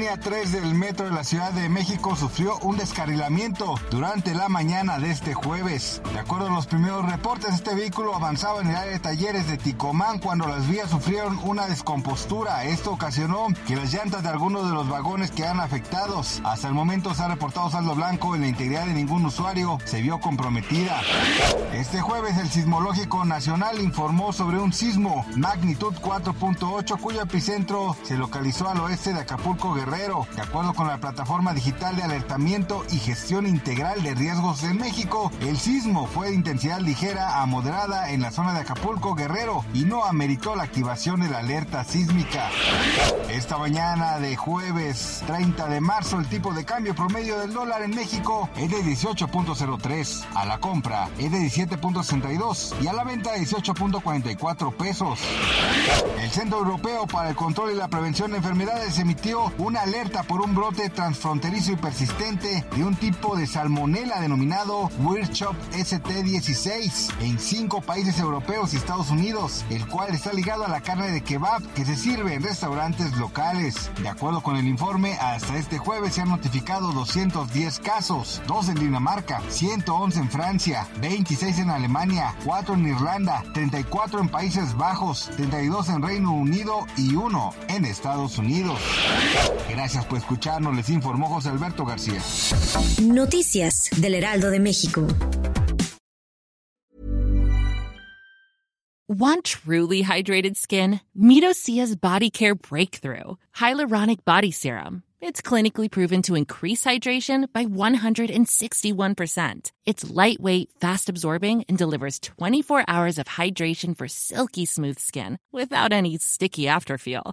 Línea 3 del metro de la Ciudad de México sufrió un descarrilamiento durante la mañana de este jueves. De acuerdo a los primeros reportes, este vehículo avanzaba en el área de talleres de Ticomán cuando las vías sufrieron una descompostura. Esto ocasionó que las llantas de algunos de los vagones quedaran afectados. Hasta el momento se ha reportado saldo blanco en la integridad de ningún usuario se vio comprometida. Este jueves el Sismológico Nacional informó sobre un sismo magnitud 4.8 cuyo epicentro se localizó al oeste de Acapulco Guerrero. De acuerdo con la plataforma digital de alertamiento y gestión integral de riesgos en México, el sismo fue de intensidad ligera a moderada en la zona de Acapulco Guerrero y no ameritó la activación de la alerta sísmica. Esta mañana de jueves 30 de marzo el tipo de cambio promedio del dólar en México es de 18.03, a la compra es de 17.62 y a la venta 18.44 pesos. El Centro Europeo para el Control y la Prevención de Enfermedades emitió una alerta por un brote transfronterizo y persistente de un tipo de salmonela denominado Wirchop ST16 en cinco países europeos y Estados Unidos, el cual está ligado a la carne de kebab que se sirve en restaurantes locales. De acuerdo con el informe, hasta este jueves se han notificado 210 casos, 2 en Dinamarca, 111 en Francia, 26 en Alemania, 4 en Irlanda, 34 en Países Bajos, 32 en Reino Unido y 1 en Estados Unidos. Gracias por escucharnos, les informó José Alberto García. Noticias del Heraldo de México. Want truly hydrated skin? Meet Osea's Body Care Breakthrough Hyaluronic Body Serum. It's clinically proven to increase hydration by 161%. It's lightweight, fast absorbing, and delivers 24 hours of hydration for silky smooth skin without any sticky afterfeel.